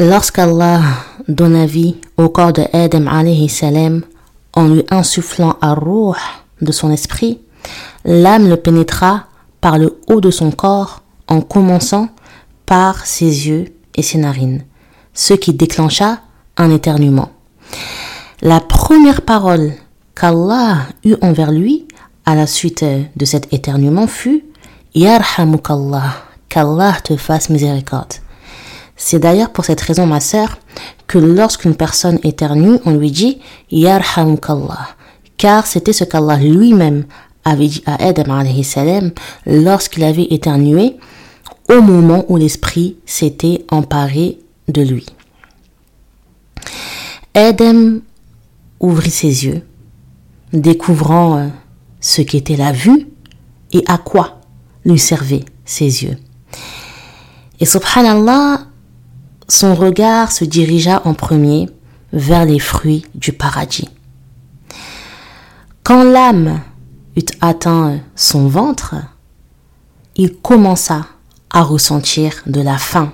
Lorsqu'Allah donna vie au corps de Adam alayhi salam en lui insufflant à ruh de son esprit, l'âme le pénétra par le haut de son corps en commençant par ses yeux et ses narines, ce qui déclencha un éternuement. La première parole qu'Allah eut envers lui à la suite de cet éternuement fut Yarhamukallah, qu'Allah te fasse miséricorde. C'est d'ailleurs pour cette raison, ma sœur, que lorsqu'une personne éternue, on lui dit Yarhamukallah, car c'était ce qu'Allah lui-même avait dit à Adam salam lorsqu'il avait éternué au moment où l'esprit s'était emparé de lui. Adam ouvrit ses yeux, découvrant euh, ce qu'était la vue et à quoi lui servaient ses yeux. Et subhanallah, son regard se dirigea en premier vers les fruits du paradis. Quand l'âme eut atteint son ventre, il commença à ressentir de la faim,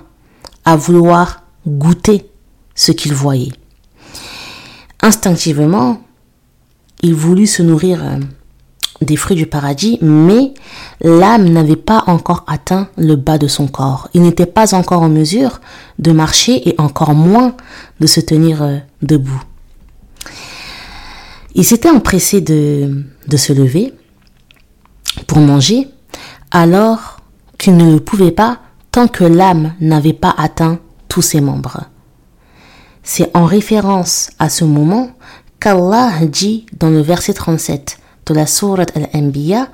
à vouloir goûter ce qu'il voyait. Instinctivement, il voulut se nourrir des fruits du paradis, mais l'âme n'avait pas encore atteint le bas de son corps. Il n'était pas encore en mesure de marcher et encore moins de se tenir euh, debout. Il s'était empressé de, se lever pour manger, alors qu'il ne pouvait pas tant que l'âme n'avait pas atteint tous ses membres. C'est en référence à ce moment qu'Allah dit dans le verset 37 la sourate Al-Anbiya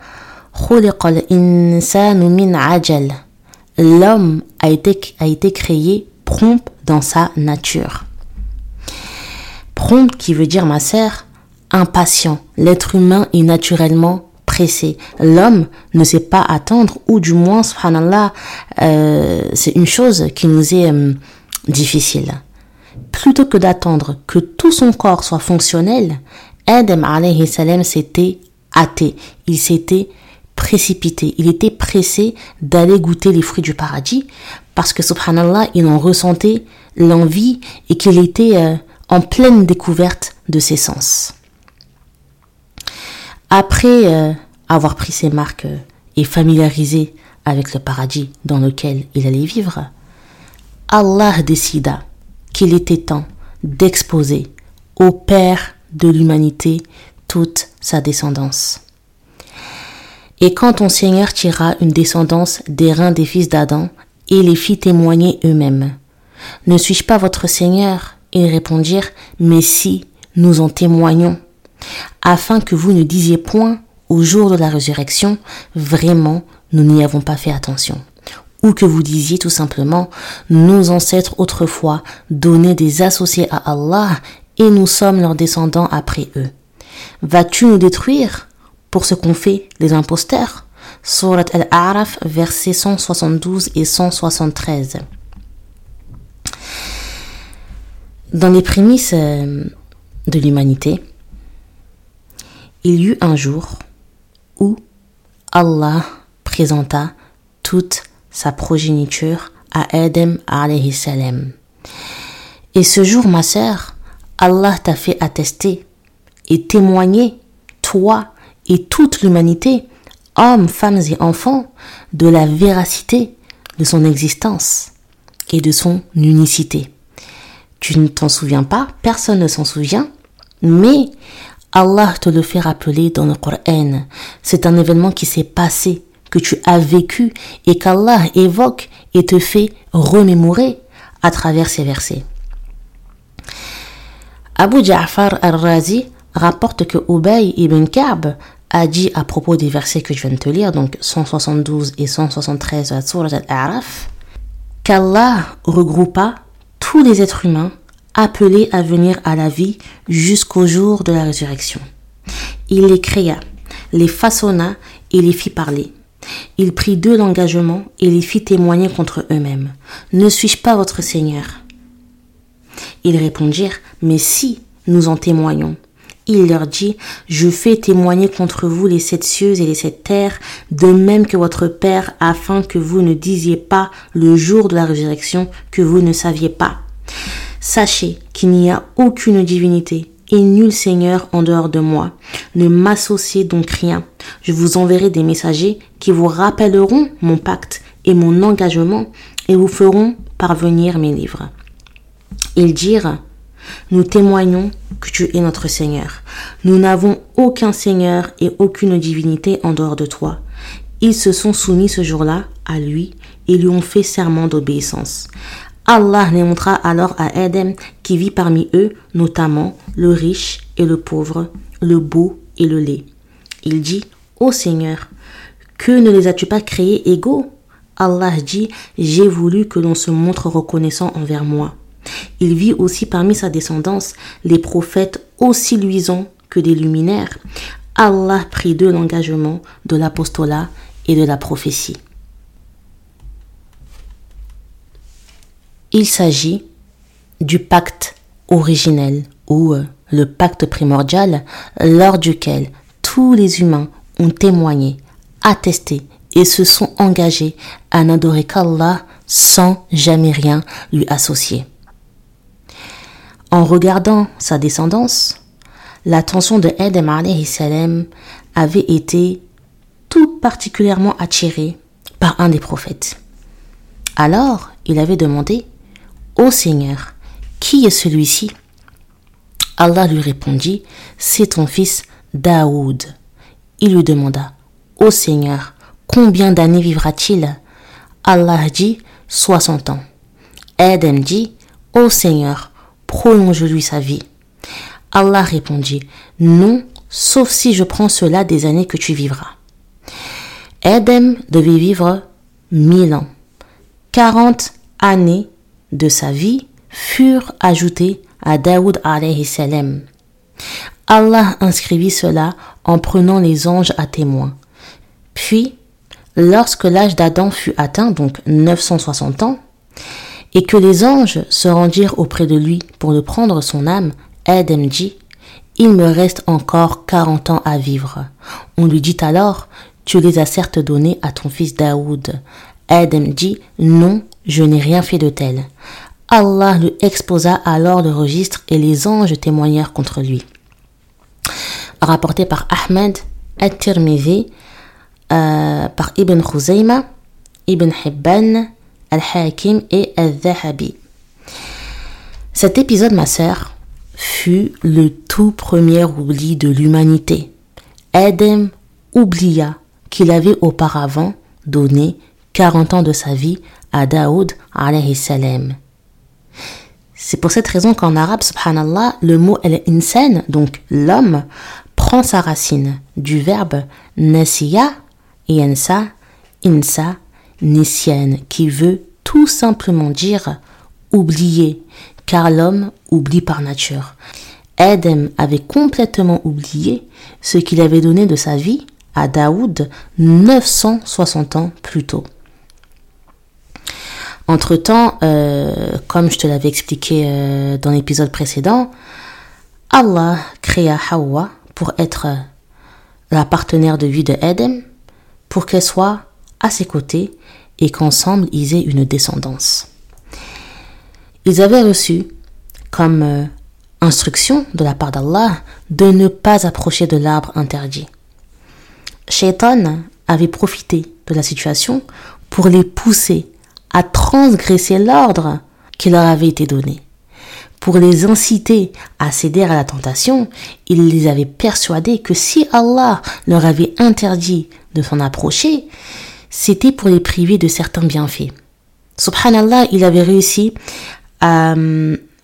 L'homme a été, a été créé prompt dans sa nature. Prompt qui veut dire, ma sœur, impatient. L'être humain est naturellement pressé. L'homme ne sait pas attendre, ou du moins, subhanallah, euh, c'est une chose qui nous est euh, difficile. Plutôt que d'attendre que tout son corps soit fonctionnel, Adam alayhi salam s'était hâté, il s'était précipité, il était pressé d'aller goûter les fruits du paradis parce que subhanallah, il en ressentait l'envie et qu'il était euh, en pleine découverte de ses sens. Après euh, avoir pris ses marques euh, et familiarisé avec le paradis dans lequel il allait vivre, Allah décida qu'il était temps d'exposer au Père de l'humanité toute sa descendance. Et quand ton Seigneur tira une descendance des reins des fils d'Adam et les fit témoigner eux-mêmes, ne suis-je pas votre Seigneur? Ils répondirent, mais si, nous en témoignons, afin que vous ne disiez point au jour de la résurrection, vraiment, nous n'y avons pas fait attention. Ou que vous disiez tout simplement, nos ancêtres autrefois donnaient des associés à Allah et nous sommes leurs descendants après eux. Vas-tu nous détruire pour ce qu'ont fait les imposteurs? Surat al-A'raf, versets 172 et 173. Dans les prémices euh, de l'humanité, il y eut un jour où Allah présenta toute sa progéniture à Adam alayhi salam. Et ce jour, ma sœur, Allah t'a fait attester et témoigner, toi et toute l'humanité, hommes, femmes et enfants, de la véracité de son existence et de son unicité. Tu ne t'en souviens pas, personne ne s'en souvient, mais Allah te le fait rappeler dans le Coran. C'est un événement qui s'est passé, que tu as vécu et qu'Allah évoque et te fait remémorer à travers ces versets. Abu Ja'far al-Razi rapporte que Ubay ibn Ka'b a dit à propos des versets que je viens de te lire, donc 172 et 173 de la Surah Al-A'raf, qu'Allah regroupa tous les êtres humains appelés à venir à la vie jusqu'au jour de la résurrection. Il les créa, les façonna et les fit parler. Il prit d'eux l'engagement et les fit témoigner contre eux-mêmes. Ne suis-je pas votre Seigneur? Ils répondirent, mais si, nous en témoignons. Il leur dit, je fais témoigner contre vous les sept cieux et les sept terres, de même que votre Père, afin que vous ne disiez pas le jour de la résurrection que vous ne saviez pas. Sachez qu'il n'y a aucune divinité et nul Seigneur en dehors de moi. Ne m'associez donc rien. Je vous enverrai des messagers qui vous rappelleront mon pacte et mon engagement et vous feront parvenir mes livres. Ils dirent, nous témoignons que tu es notre Seigneur. Nous n'avons aucun Seigneur et aucune divinité en dehors de toi. Ils se sont soumis ce jour-là à lui et lui ont fait serment d'obéissance. Allah les montra alors à Adam qui vit parmi eux, notamment le riche et le pauvre, le beau et le laid. Il dit, Ô Seigneur, que ne les as-tu pas créés égaux? Allah dit, J'ai voulu que l'on se montre reconnaissant envers moi. Il vit aussi parmi sa descendance les prophètes aussi luisants que des luminaires. Allah prit d'eux l'engagement de l'apostolat et de la prophétie. Il s'agit du pacte originel ou euh, le pacte primordial lors duquel tous les humains ont témoigné, attesté et se sont engagés à n'adorer qu'Allah sans jamais rien lui associer. En regardant sa descendance, l'attention de Adam salam avait été tout particulièrement attirée par un des prophètes. Alors, il avait demandé Ô Seigneur, qui est celui-ci? Allah lui répondit C'est ton fils Daoud. Il lui demanda Ô Seigneur, combien d'années vivra-t-il? Allah dit Soixante ans. Adam dit Ô Seigneur, prolonge-lui sa vie. Allah répondit Non, sauf si je prends cela des années que tu vivras. Adam devait vivre mille ans. Quarante années de sa vie furent ajoutées à Daoud alayhi salam. Allah inscrivit cela en prenant les anges à témoin. Puis, lorsque l'âge d'Adam fut atteint, donc 960 ans, et que les anges se rendirent auprès de lui pour le prendre son âme, Adam dit, Il me reste encore quarante ans à vivre. On lui dit alors, Tu les as certes donnés à ton fils Daoud. Adam dit, Non, je n'ai rien fait de tel. Allah lui exposa alors le registre et les anges témoignèrent contre lui. Rapporté par Ahmed al-Tirmidhi, euh, par Ibn Khuzayma, Ibn Hibban, Al-Hakim et Al-Zahabi. Cet épisode, ma sœur, fut le tout premier oubli de l'humanité. Adam oublia qu'il avait auparavant donné 40 ans de sa vie à Daoud alayhi salam. C'est pour cette raison qu'en arabe, subhanallah, le mot al-insan, donc l'homme, prend sa racine du verbe nasiya, yansa, insa, nisyan, qui veut tout simplement dire oublier, car l'homme oublie par nature. Adam avait complètement oublié ce qu'il avait donné de sa vie à Daoud 960 ans plus tôt. Entre-temps, euh, comme je te l'avais expliqué euh, dans l'épisode précédent, Allah créa Hawa pour être la partenaire de vie de Adam, pour qu'elle soit à ses côtés et qu'ensemble ils aient une descendance. Ils avaient reçu comme euh, instruction de la part d'Allah de ne pas approcher de l'arbre interdit. Shaitan avait profité de la situation pour les pousser à transgresser l'ordre qui leur avait été donné. Pour les inciter à céder à la tentation, il les avait persuadés que si Allah leur avait interdit de s'en approcher, c'était pour les priver de certains bienfaits. Subhanallah, il avait réussi à,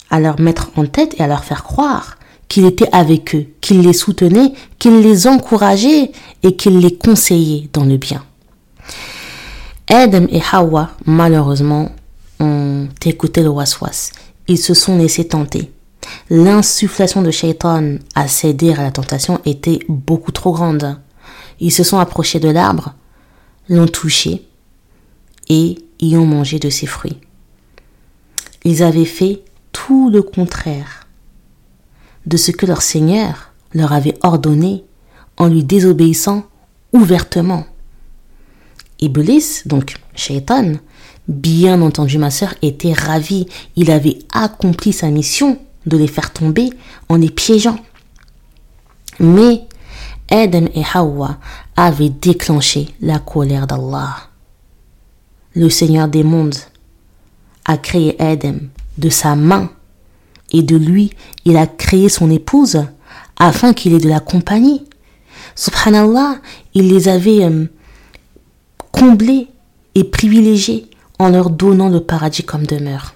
à leur mettre en tête et à leur faire croire qu'il était avec eux, qu'il les soutenait, qu'il les encourageait et qu'il les conseillait dans le bien. Adam et Hawa, malheureusement, ont écouté le waswas. Ils se sont laissés tenter. L'insufflation de Shaitan à céder à la tentation était beaucoup trop grande. Ils se sont approchés de l'arbre, l'ont touché et y ont mangé de ses fruits. Ils avaient fait tout le contraire de ce que leur Seigneur leur avait ordonné en lui désobéissant ouvertement. Iblis, donc Shaitan, bien entendu, ma sœur était ravi. Il avait accompli sa mission de les faire tomber en les piégeant. Mais Adam et Hawa avaient déclenché la colère d'Allah. Le Seigneur des mondes a créé Adam de sa main et de lui, il a créé son épouse afin qu'il ait de la compagnie. Subhanallah, il les avait euh, comblés et privilégiés en leur donnant le paradis comme demeure.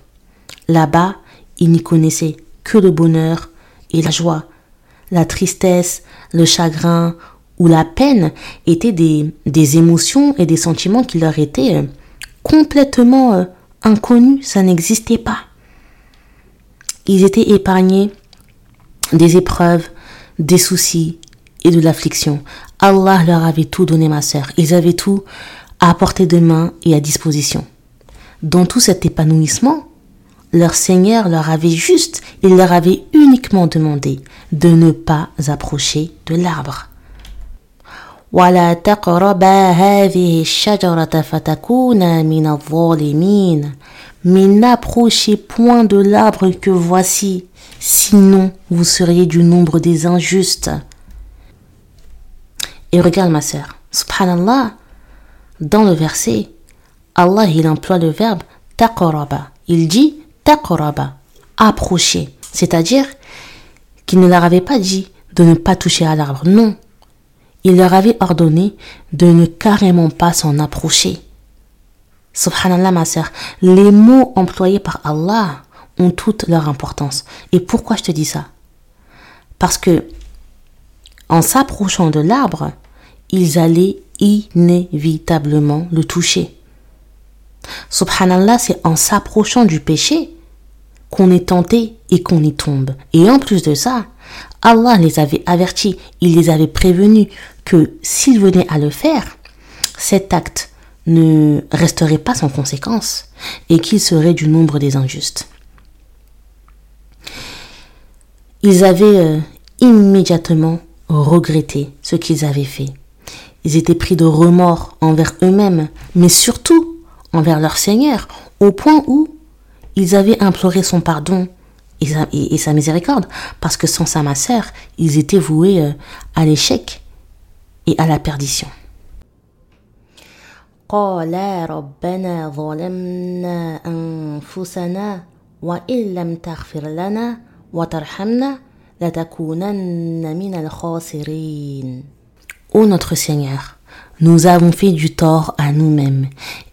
Là-bas, ils n'y connaissaient que le bonheur et la joie. La tristesse, le chagrin ou la peine étaient des, des émotions et des sentiments qui leur étaient euh, complètement euh, inconnus, ça n'existait pas. Ils étaient épargnés des épreuves, des soucis et de l'affliction. Allah leur avait tout donné, ma sœur. Ils avaient tout à portée de main et à disposition. Dans tout cet épanouissement, leur Seigneur leur avait juste, il leur avait uniquement demandé de ne pas approcher de l'arbre. Mais n'approchez point de l'arbre que voici, sinon vous seriez du nombre des injustes. Et regarde ma sœur, subhanallah, dans le verset, Allah il emploie le verbe taqaraba. Il dit taqaraba, approcher. C'est-à-dire qu'il ne leur avait pas dit de ne pas toucher à l'arbre. Non. Il leur avait ordonné de ne carrément pas s'en approcher. Subhanallah, ma sœur, les mots employés par Allah ont toute leur importance. Et pourquoi je te dis ça? Parce que en s'approchant de l'arbre, ils allaient inévitablement le toucher. Subhanallah, c'est en s'approchant du péché qu'on est tenté et qu'on y tombe. Et en plus de ça, Allah les avait avertis, il les avait prévenus que s'ils venaient à le faire, cet acte ne resterait pas sans conséquence et qu'ils seraient du nombre des injustes. Ils avaient euh, immédiatement regretté ce qu'ils avaient fait. Ils étaient pris de remords envers eux-mêmes, mais surtout envers leur Seigneur, au point où ils avaient imploré son pardon et sa, miséricorde, parce que sans sa sœur, ils étaient voués euh, à l'échec et à la perdition. Ô notre Seigneur, nous avons fait du tort à nous-mêmes,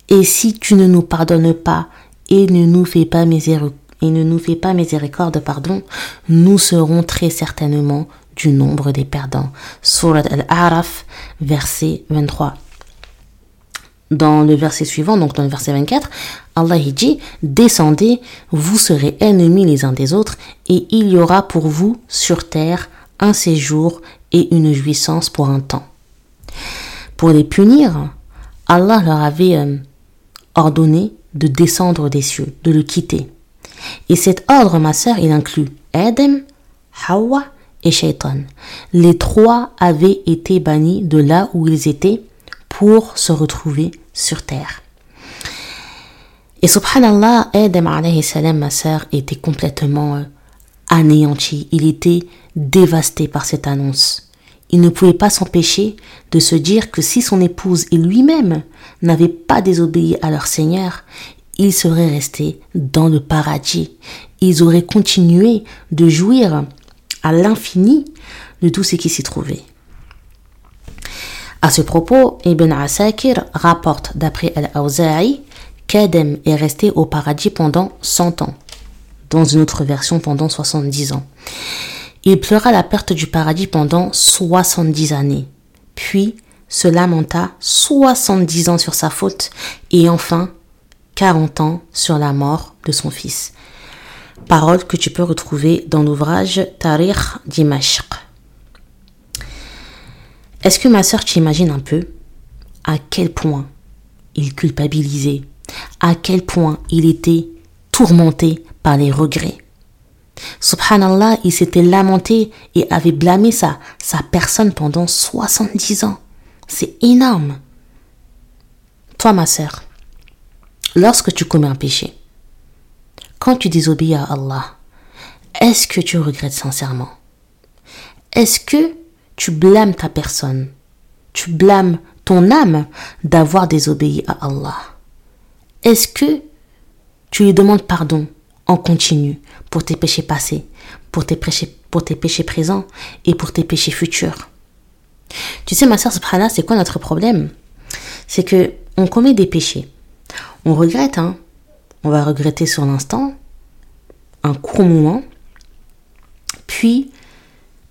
et si tu ne nous pardonnes pas et ne nous fais pas miséricorde, et ne nous fais pas miséricorde, pardon, nous serons très certainement du nombre des perdants. Surat al-Araf, verset 23 dans le verset suivant, donc dans le verset 24, Allah dit Descendez, vous serez ennemis les uns des autres, et il y aura pour vous sur terre un séjour et une jouissance pour un temps. Pour les punir, Allah leur avait euh, ordonné de descendre des cieux, de le quitter. Et cet ordre, ma sœur, il inclut Adam, Hawa et Shaitan. Les trois avaient été bannis de là où ils étaient pour se retrouver sur terre. Et subhanallah, Adam alayhi salam, ma sœur, était complètement euh, anéanti. Il était dévasté par cette annonce. Il ne pouvait pas s'empêcher de se dire que si son épouse et lui-même n'avaient pas désobéi à leur Seigneur, ils seraient restés dans le paradis. Ils auraient continué de jouir à l'infini de tout ce qui s'y trouvait. À ce propos, Ibn Asakir rapporte d'après Al-Awza'i qu'Adam est resté au paradis pendant 100 ans, dans une autre version pendant 70 ans. Il pleura la perte du paradis pendant 70 années, puis se lamenta 70 ans sur sa faute et enfin 40 ans sur la mort de son fils. Parole que tu peux retrouver dans l'ouvrage Tariq Dimashq. Est-ce que ma sœur, tu imagines un peu à quel point il culpabilisait, à quel point il était tourmenté par les regrets? Subhanallah, il s'était lamenté et avait blâmé sa, sa personne pendant 70 ans. C'est énorme. Toi, ma sœur, lorsque tu commets un péché, quand tu désobéis à Allah, est-ce que tu regrettes sincèrement? Est-ce que tu blâmes ta personne? Tu blâmes ton âme d'avoir désobéi à Allah? Est-ce que tu lui demandes pardon en continu pour tes péchés passés, pour tes péchés, présents et pour tes péchés futurs? Tu sais, ma soeur Subhana, c'est quoi notre problème? C'est que on commet des péchés. On regrette, hein On va regretter sur l'instant, un court moment, puis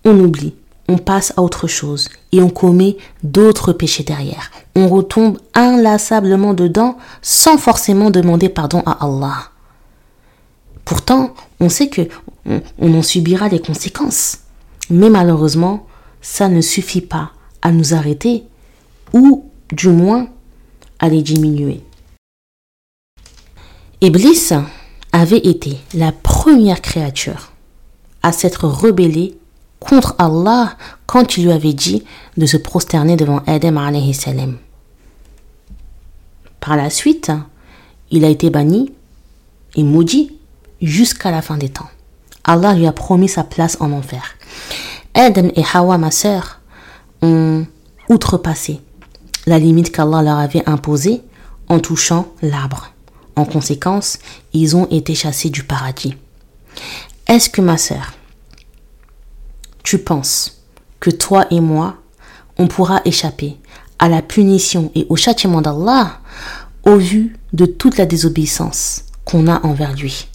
on oublie, on passe à autre chose et on commet d'autres péchés derrière. On retombe inlassablement dedans sans forcément demander pardon à Allah. Pourtant, on sait que on, en subira les conséquences. Mais malheureusement, ça ne suffit pas à nous arrêter ou du moins à les diminuer. Iblis avait été la première créature à s'être rebellée contre Allah quand il lui avait dit de se prosterner devant Adam alayhi salam. Par la suite, il a été banni et maudit jusqu'à la fin des temps. Allah lui a promis sa place en enfer. Adam et Hawa, ma sœur, ont outrepassé la limite qu'Allah leur avait imposée en touchant l'arbre. En conséquence, ils ont été chassés du paradis. Est-ce que ma sœur, tu penses que toi et moi, on pourra échapper à la punition et au châtiment d'Allah au vu de toute la désobéissance qu'on a envers lui,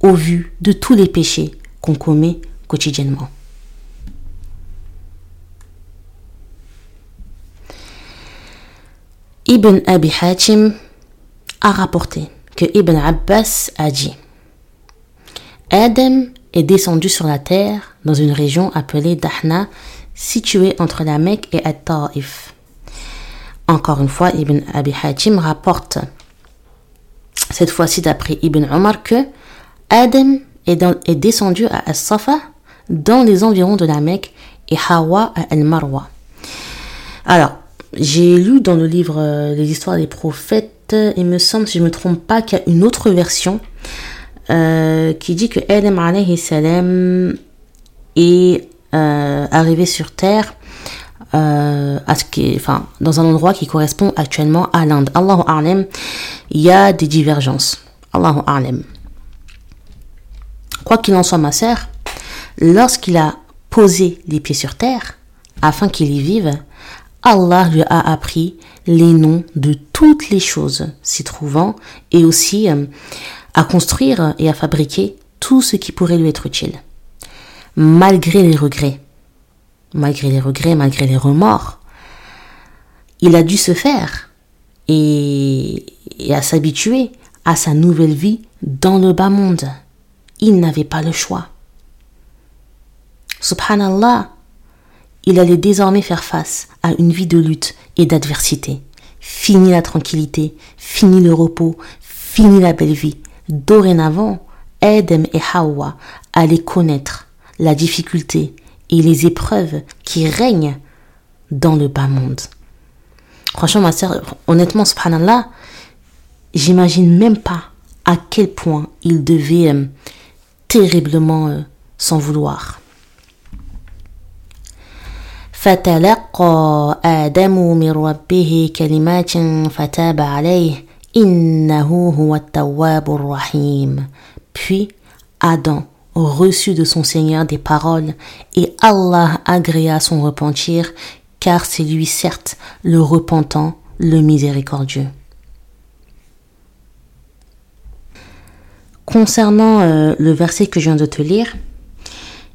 au vu de tous les péchés qu'on commet quotidiennement. Ibn Abi Hatim a rapporté que Ibn Abbas a dit Adam est descendu sur la terre dans une région appelée Dahna, située entre la Mecque et At-Ta'if. Encore une fois, Ibn Abi Hatim rapporte, cette fois-ci d'après Ibn Omar, que Adam est, descendu à As-Safa dans les environs de la Mecque et Hawa à Al-Marwa. Alors, j'ai lu dans le livre euh, Les histoires des prophètes, il me semble, si je ne me trompe pas, qu'il y a une autre version euh, qui dit que Adam alayhi salam est euh, arrivé sur Terre à ce qui, enfin, dans un endroit qui correspond actuellement à l'Inde. Allahu A'lam, il y a des divergences. Allahu A'lam. Quoi qu'il en soit, ma sœur, lorsqu'il a posé les pieds sur terre, afin qu'il y vive, Allah lui a appris les noms de toutes les choses s'y trouvant et aussi euh, à construire et à fabriquer tout ce qui pourrait lui être utile. Malgré les regrets, malgré les regrets, malgré les remords, il a dû se faire et, et à s'habituer à sa nouvelle vie dans le bas monde. Il n'avait pas le choix. Subhanallah, il allait désormais faire face à une vie de lutte et d'adversité. Fini la tranquillité, fini le repos, fini la belle vie. Dorénavant, Adam et Hawa allaient connaître la difficulté et les épreuves qui règnent dans le bas monde. Franchement, ma soeur, honnêtement, subhanallah, j'imagine même pas à quel point il devait euh, terriblement euh, s'en vouloir. فتلقى آدم من ربه كلمات فتاب عليه إنه هو التواب الرحيم Puis Adam reçut de son Seigneur des paroles et Allah agréa son repentir car c'est lui certes le repentant, le miséricordieux. Concernant euh, le verset que je viens de te lire,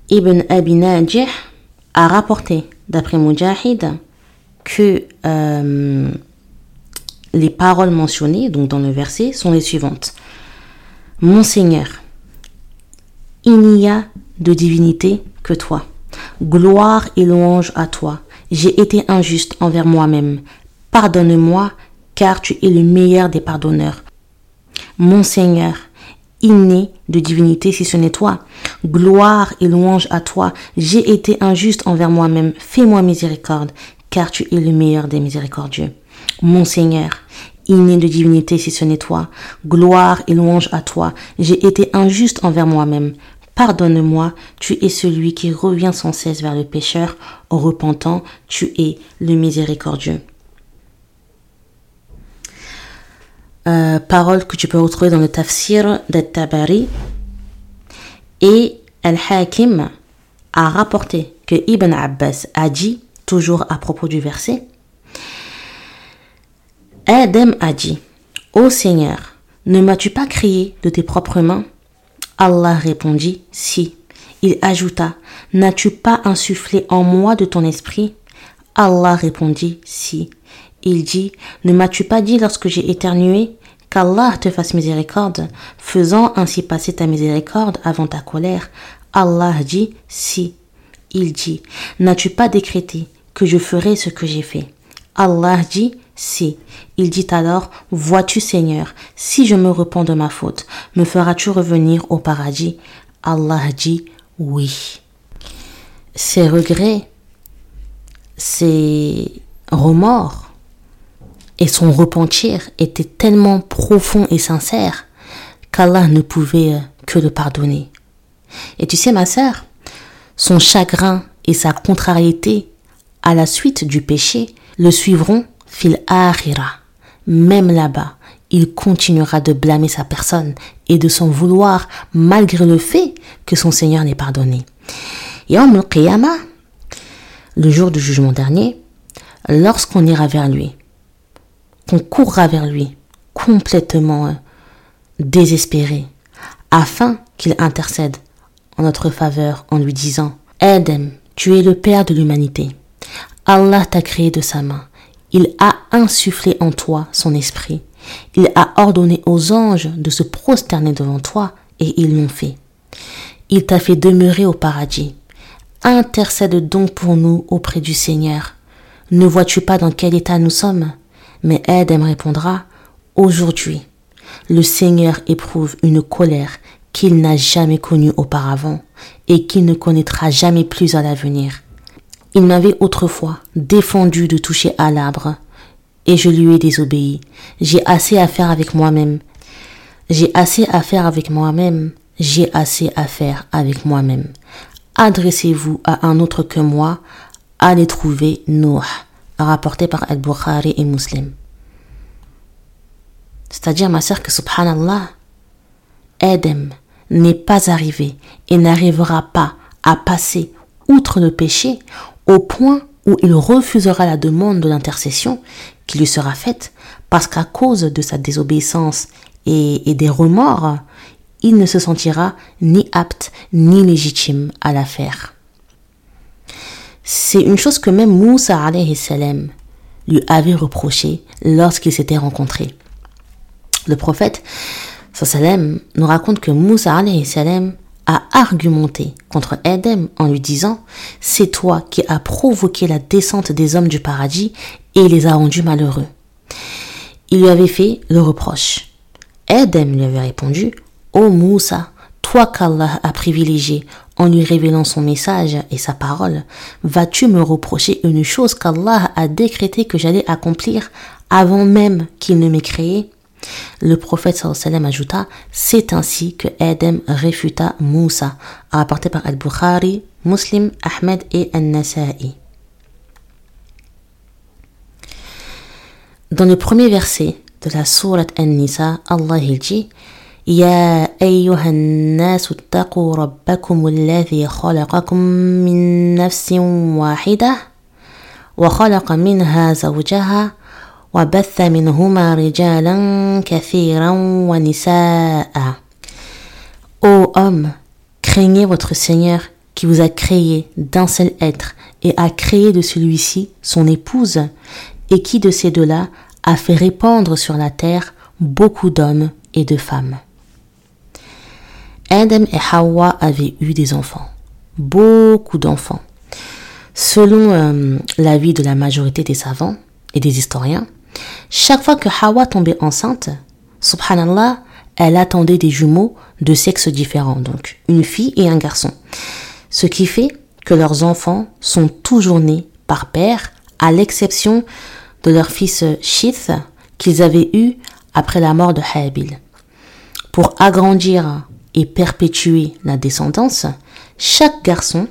Ibn Abi Najih a rapporté d'après Mujahid, que euh, les paroles mentionnées dans le verset sont les suivantes. Mon Seigneur, il n'y a de divinité que toi. Gloire et louange à toi. J'ai été injuste envers moi-même. Pardonne-moi, car tu es le meilleur des pardonneurs. Mon Seigneur, n'est de divinité si ce n'est toi. Gloire et louange à toi. J'ai été injuste envers moi-même. Fais-moi miséricorde, car tu es le meilleur des miséricordieux. Mon Seigneur, n'est de divinité si ce n'est toi. Gloire et louange à toi. J'ai été injuste envers moi-même. Pardonne-moi, tu es celui qui revient sans cesse vers le pécheur. En repentant, tu es le miséricordieux. Euh, parole que tu peux retrouver dans le tafsir d'At-Tabari. Et Al-Hakim a rapporté que Ibn Abbas a dit, toujours à propos du verset, Adam a dit, Ô Seigneur, ne m'as-tu pas crié de tes propres mains? Allah répondit, Si. Il ajouta, N'as-tu pas insufflé en moi de ton esprit? Allah répondit, Si. Il dit, Ne m'as-tu pas dit lorsque j'ai éternué Qu'Allah te fasse miséricorde, faisant ainsi passer ta miséricorde avant ta colère? Allah dit, Si. Il dit, N'as-tu pas décrété que je ferai ce que j'ai fait? Allah dit, Si. Il dit alors, Vois-tu Seigneur, si je me repens de ma faute, me feras-tu revenir au paradis? Allah dit, Oui. Ses regrets, ses remords et son repentir étaient tellement profonds et sincères qu'Allah ne pouvait que le pardonner. Et tu sais ma sœur, son chagrin et sa contrariété à la suite du péché le suivront fil akhira. Même là-bas, il continuera de blâmer sa personne et de s'en vouloir malgré le fait que son Seigneur n'ait pardonné. Et en le jour du jugement dernier, lorsqu'on ira vers lui, courra vers lui complètement euh, désespéré, afin qu'il intercède en notre faveur en lui disant Adam, tu es le Père de l'humanité. Allah t'a créé de sa main. Il a insufflé en toi son esprit. Il a ordonné aux anges de se prosterner devant toi et ils l'ont fait. Il t'a fait demeurer au paradis. Intercède donc pour nous auprès du Seigneur. Ne vois-tu pas dans quel état nous sommes? Mais Adam répondra Aujourd'hui, le Seigneur éprouve une colère qu'il n'a jamais connue auparavant et qu'il ne connaîtra jamais plus à l'avenir. Il m'avait autrefois défendu de toucher à l'arbre, et je lui ai désobéi. J'ai assez à faire avec moi-même. J'ai assez à faire avec moi-même. J'ai assez à faire avec moi-même. Adressez-vous à un autre que moi. Allez trouver Noah, rapporté par Al-Bukhari et Muslim. C'est-à-dire, ma sœur, que subhanallah, Adam n'est pas arrivé et n'arrivera pas à passer outre le péché au point où il refusera la demande de l'intercession qui lui sera faite parce qu'à cause de sa désobéissance et, des remords, il ne se sentira ni apte ni légitime à la faire. C'est une chose que même Moussa salam lui avait reproché lorsqu'ils s'étaient rencontrés. Le prophète sallam nous raconte que Moussa salam a argumenté contre Adam en lui disant C'est toi qui as provoqué la descente des hommes du paradis et les a rendus malheureux. Il lui avait fait le reproche. Adam lui avait répondu Ô Moussa, toi qu'Allah a privilégié en lui révélant son message et sa parole, vas-tu me reprocher une chose qu'Allah a décrété que j'allais accomplir avant même qu'il ne m'ait créé? Le prophète sallam ajouta C'est ainsi que Adam réfuta Moussa, rapporté par Al-Bukhari, Muslim, Ahmed et An-Nasa'i. Dans le premier verset de la sourate An-Nisa, Allah il dit أيها الناس اتقوا ربكم الذي خلقكم من نفس واحدة وخلق منها زوجها وبث منهما رجالا كثيرا ونساء Ô homme, craignez votre Seigneur qui vous a créé d'un seul être et a créé de celui-ci son épouse et qui de ces deux-là a fait répandre sur la terre beaucoup d'hommes et de femmes. Adam et Hawa avaient eu des enfants, beaucoup d'enfants. Selon euh, l'avis de la majorité des savants et des historiens, chaque fois que Hawa tombait enceinte, subhanallah, elle attendait des jumeaux de sexes différents, donc une fille et un garçon. Ce qui fait que leurs enfants sont toujours nés par père, à l'exception de leur fils Shith, qu'ils avaient eue après la mort de Habil. Pour agrandir et perpétuer la descendance, chaque garçon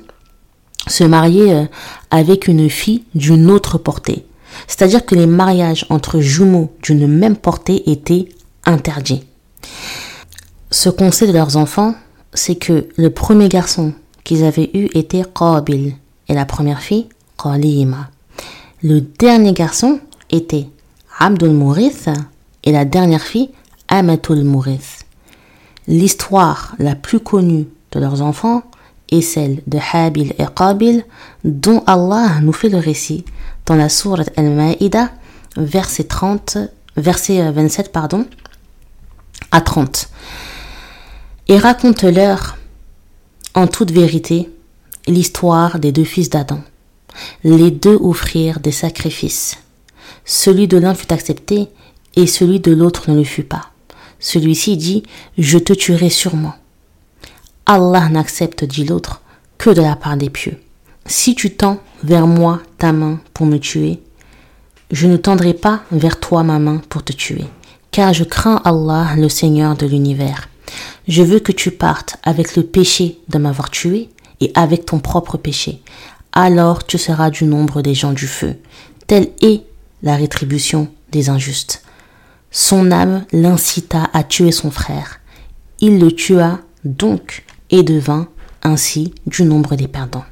se mariait euh, avec une fille d'une autre portée. C'est-à-dire que les mariages entre jumeaux d'une même portée étaient interdits. Ce qu'on sait de leurs enfants, c'est que le premier garçon qu'ils avaient eu était Qabil et la première fille Qalima. Le dernier garçon était Abdul Mourith et la dernière fille Amatul Mourith. L'histoire la plus connue de leurs enfants est celle de Habil et Qabil dont Allah nous fait le récit dans la sourate Al-Ma'ida verset 30 verset 27 pardon à 30 et raconte-leur en toute vérité l'histoire des deux fils d'Adam. Les deux offrirent des sacrifices. Celui de l'un fut accepté et celui de l'autre ne le fut pas. Celui-ci dit Je te tuerai sûrement. Allah n'accepte, dit l'autre, que de la part des pieux. Si tu tends vers moi ta main pour me tuer, je ne tendrai pas vers toi ma main pour te tuer, car je crains Allah, le Seigneur de l'univers. Je veux que tu partes avec le péché de m'avoir tué et avec ton propre péché. Alors tu seras du nombre des gens du feu. Telle est la rétribution des injustes. Son âme l'incita à tuer son frère. Il le tua donc et devint ainsi du nombre des perdants.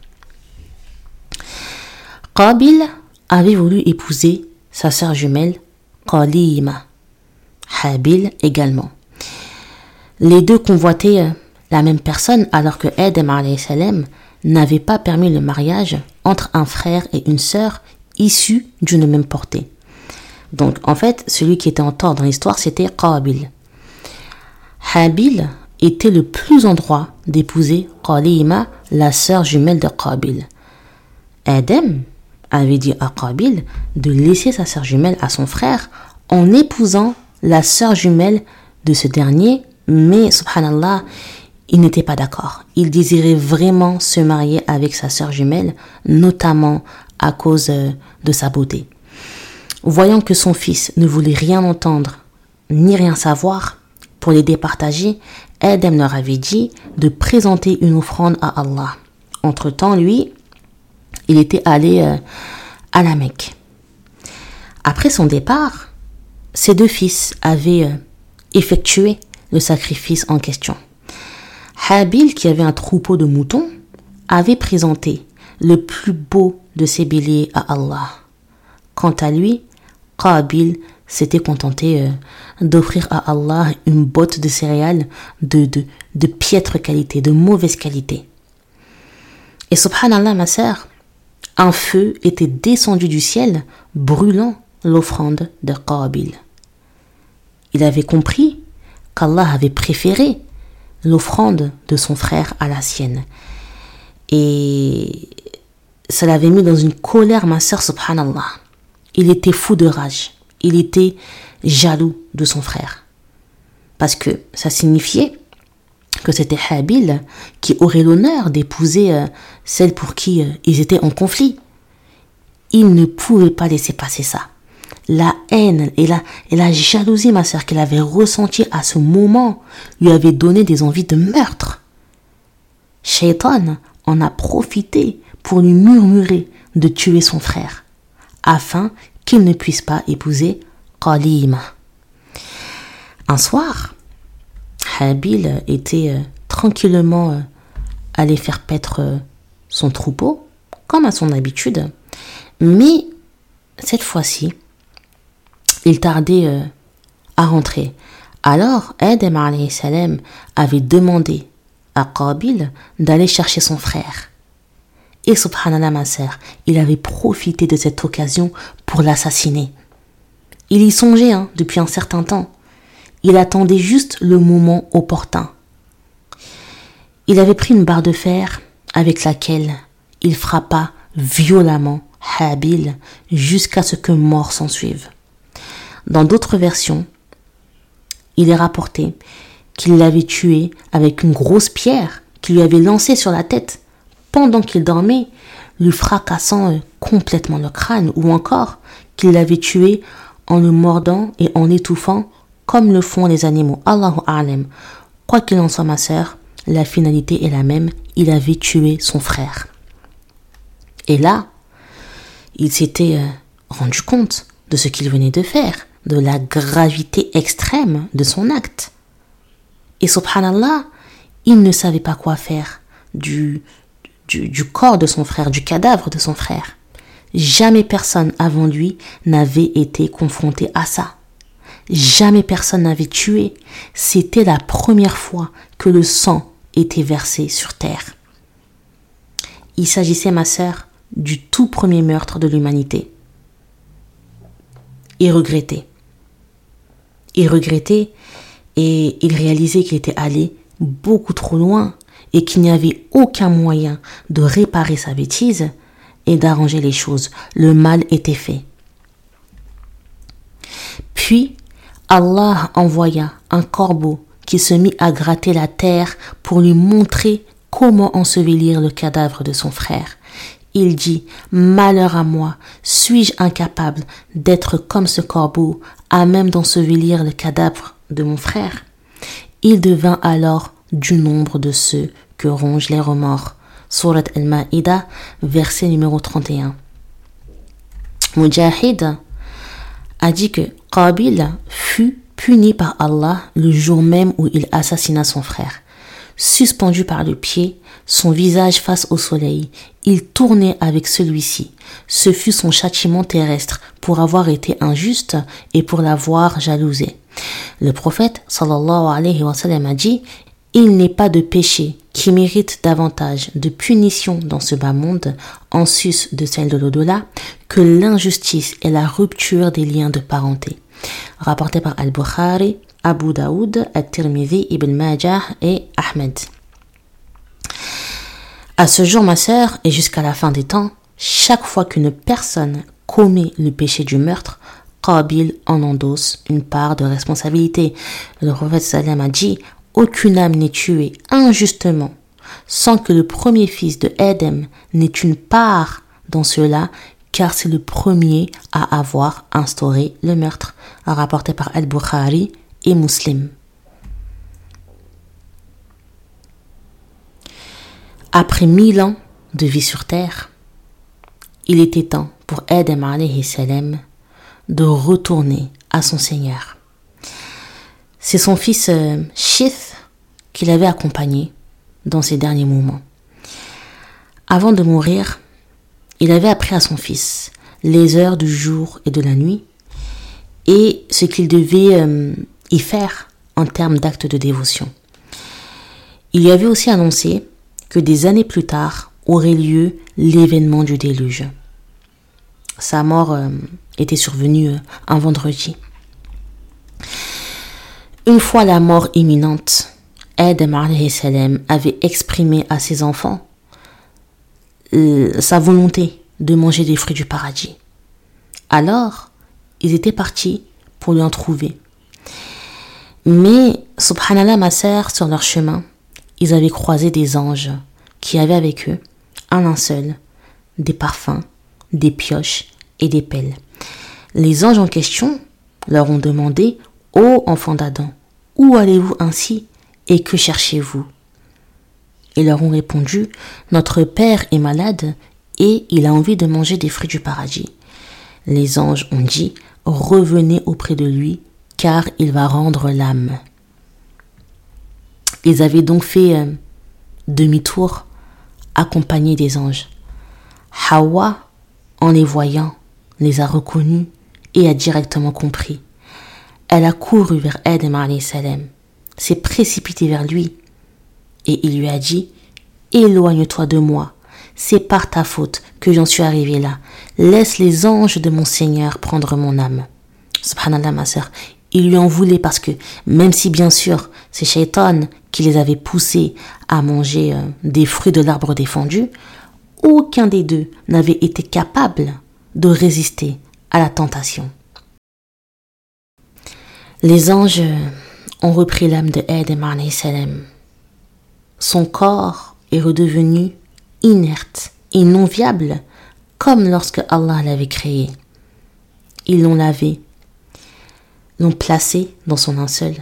Qabil avait voulu épouser sa sœur jumelle Qalima. Habil également. Les deux convoitaient euh, la même personne alors que salam n'avait pas permis le mariage entre un frère et une sœur issus d'une même portée. Donc en fait, celui qui était en tort dans l'histoire, c'était Qabil. Habil était le plus en droit d'épouser Qalima, la sœur jumelle de Qabil. Adam avait dit à Qabil de laisser sa sœur jumelle à son frère en épousant la sœur jumelle de ce dernier mais, subhanallah, il n'était pas d'accord. Il désirait vraiment se marier avec sa sœur jumelle, notamment à cause euh, de sa beauté. Voyant que son fils ne voulait rien entendre ni rien savoir, pour les départager, Adam leur avait dit de présenter une offrande à Allah. Entre-temps, lui, il était allé euh, à la Mecque. Après son départ, ses deux fils avaient euh, effectué le sacrifice en question. Habil, qui avait un troupeau de moutons, avait présenté le plus beau de ses béliers à Allah. Quant à lui, Qabil s'était contenté euh, d'offrir à Allah une botte de céréales de, piètre qualité, de mauvaise qualité. Et subhanallah, ma sœur, un feu était descendu du ciel, brûlant l'offrande de Qabil. Il avait compris qu'Allah avait préféré l'offrande de son frère à la sienne. Et ça l'avait mis dans une colère, ma sœur, subhanallah. Il était fou de rage. Il était jaloux de son frère. Parce que ça signifiait que c'était Habil qui aurait l'honneur d'épouser euh, celle pour qui euh, ils étaient en conflit. Il ne pouvait pas laisser passer ça la haine et la, et la jalousie, ma sœur, qu'elle avait ressentie à ce moment, lui avait donné des envies de meurtre. Shaitan en a profité pour lui murmurer de tuer son frère, afin qu'il ne puisse pas épouser Qalima. Un soir, Habil était euh, tranquillement euh, allé faire paître euh, son troupeau, comme à son habitude, mais cette fois-ci, il tardait à rentrer. Alors, Adam salam avait demandé à Qabil d'aller chercher son frère. Et subhanallah ma il avait profité de cette occasion pour l'assassiner. Il y songeait hein, depuis un certain temps. Il attendait juste le moment opportun. Il avait pris une barre de fer avec laquelle il frappa violemment Habil jusqu'à ce que mort s'en suive. Dans d'autres versions, il est rapporté qu'il l'avait tué avec une grosse pierre qu'il lui avait lancée sur la tête pendant qu'il dormait, lui fracassant euh, complètement le crâne, ou encore qu'il l'avait tué en le mordant et en l'étouffant comme le font les animaux. Allahu a'lam. Quoi qu'il en soit, ma sœur, la finalité est la même. Il avait tué son frère. Et là, il s'était euh, rendu compte de ce qu'il venait de faire, de la gravité extrême de son acte. Et subhanallah, il ne savait pas quoi faire du, du, corps de son frère, du cadavre de son frère. Jamais personne avant lui n'avait été confronté à ça. Jamais personne n'avait tué. C'était la première fois que le sang était versé sur terre. Il s'agissait, ma sœur, du tout premier meurtre de l'humanité. Il regrettait. Il regrettait et il réalisait qu'il était allé beaucoup trop loin et qu'il n'y avait aucun moyen de réparer sa bêtise et d'arranger les choses. Le mal était fait. Puis Allah envoya un corbeau qui se mit à gratter la terre pour lui montrer comment ensevelir le cadavre de son frère. Il dit, Malheur à moi, suis-je incapable d'être comme ce corbeau, à même d'ensevelir le cadavre de mon frère? Il devint alors du nombre de ceux que rongent les remords. Surat al-Ma'ida, verset numéro 31. Mujahid a dit que Qabil fut puni par Allah le jour même où il assassina son frère. Suspendu par le pied, son visage face au soleil, il tournait avec celui-ci. Ce fut son châtiment terrestre pour avoir été injuste et pour l'avoir jalousé. Le prophète sallallahu alayhi wa sallam a dit il n'est pas de péché qui mérite davantage de punition dans ce bas monde, en sus de celle de l'au-delà, que l'injustice et la rupture des liens de parenté. Rapporté par Al-Bukhari, Abu Daoud, At-Tirmidhi, Ibn Majah et Ahmed. À ce jour, ma sœur, et jusqu'à la fin des temps, chaque fois qu'une personne commet le péché du meurtre, Qabil en endosse une part de responsabilité. Le prophète Salem a dit aucune âme n'est tuée injustement sans que le premier fils de Edem n'ait une part dans cela, car c'est le premier à avoir instauré le meurtre, rapporté par Al-Bukhari et Muslim. Après mille ans de vie sur terre, il était temps pour Edem salam de retourner à son Seigneur. C'est son fils euh, Shith qui l'avait accompagné dans ses derniers moments. Avant de mourir, il avait appris à son fils les heures du jour et de la nuit et ce qu'il devait euh, y faire en termes d'actes de dévotion. Il lui avait aussi annoncé que des années plus tard aurait lieu l'événement du déluge. Sa mort euh, était survenue un vendredi. Une fois la mort imminente, Adam avait exprimé à ses enfants euh, sa volonté de manger des fruits du paradis. Alors, ils étaient partis pour lui en trouver. Mais, subhanallah, ma sœur, sur leur chemin, ils avaient croisé des anges qui avaient avec eux un linceul, des parfums, des pioches et des pelles. Les anges en question leur ont demandé Ô enfants d'Adam, où allez-vous ainsi? Et que cherchez-vous? Ils leur ont répondu Notre père est malade et il a envie de manger des fruits du paradis. Les anges ont dit Revenez auprès de lui, car il va rendre l'âme. Ils avaient donc fait euh, demi-tour, accompagnés des anges. Hawa, en les voyant, les a reconnus et a directement compris. Elle a couru vers Adam salam, s'est précipitée vers lui et il lui a dit Éloigne-toi de moi, c'est par ta faute que j'en suis arrivé là. Laisse les anges de mon Seigneur prendre mon âme. Subhanallah, ma sœur, il lui en voulait parce que, même si bien sûr c'est Shaitan qui les avait poussés à manger euh, des fruits de l'arbre défendu, aucun des deux n'avait été capable de résister à la tentation. Les anges ont repris l'âme de Adam salam. Son corps est redevenu inerte et non viable comme lorsque Allah l'avait créé. Ils l'ont lavé, l'ont placé dans son linceul,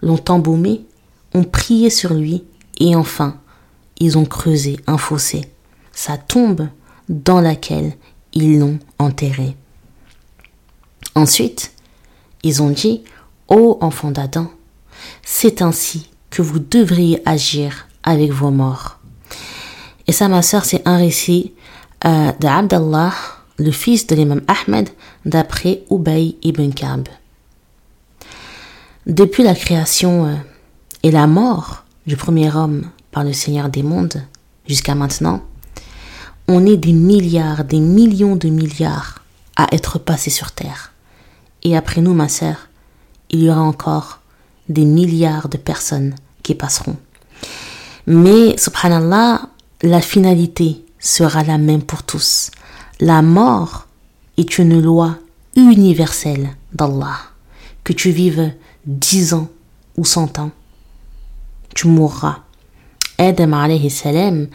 l'ont embaumé, ont prié sur lui et enfin, ils ont creusé un fossé, sa tombe dans laquelle ils l'ont enterré. Ensuite, ils ont dit, Ô enfant d'Adam, c'est ainsi que vous devriez agir avec vos morts. Et ça, ma sœur, c'est un récit euh, d'Abdallah, le fils de l'imam Ahmed, d'après Ubay ibn Ka'b. Depuis la création euh, et la mort du premier homme par le Seigneur des mondes jusqu'à maintenant, on est des milliards, des millions de milliards à être passés sur Terre. Et après nous, ma sœur, il y aura encore des milliards de personnes qui passeront. Mais, subhanallah, la finalité sera la même pour tous. La mort est une loi universelle d'Allah. Que tu vives dix ans ou cent ans, tu mourras. Adam alayhi salam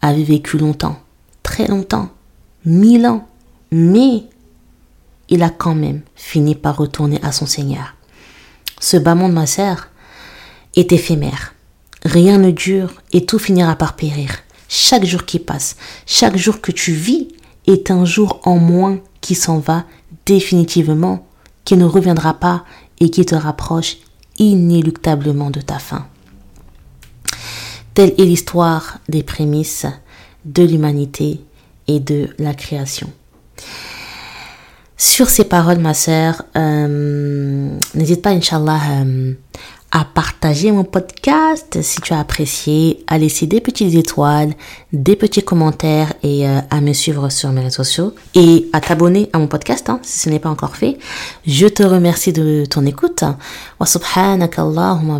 avait vécu longtemps, très longtemps, mille ans, mais il a quand même fini par retourner à son Seigneur. Ce bas monde, ma sœur, est éphémère. Rien ne dure et tout finira par périr. Chaque jour qui passe, chaque jour que tu vis est un jour en moins qui s'en va définitivement, qui ne reviendra pas et qui te rapproche inéluctablement de ta fin. Telle est l'histoire des prémices de l'humanité et de la création. Sur ces paroles, ma sœur, euh, n'hésite pas, Inch'Allah, euh, à partager mon podcast si tu as apprécié, à laisser des petites étoiles, des petits commentaires et euh, à me suivre sur mes réseaux sociaux et à t'abonner à mon podcast hein, si ce n'est pas encore fait. Je te remercie de ton écoute. Wa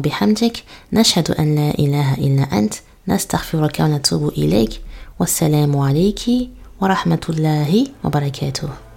bihamdik wa. Wassalamu alayki wa wa.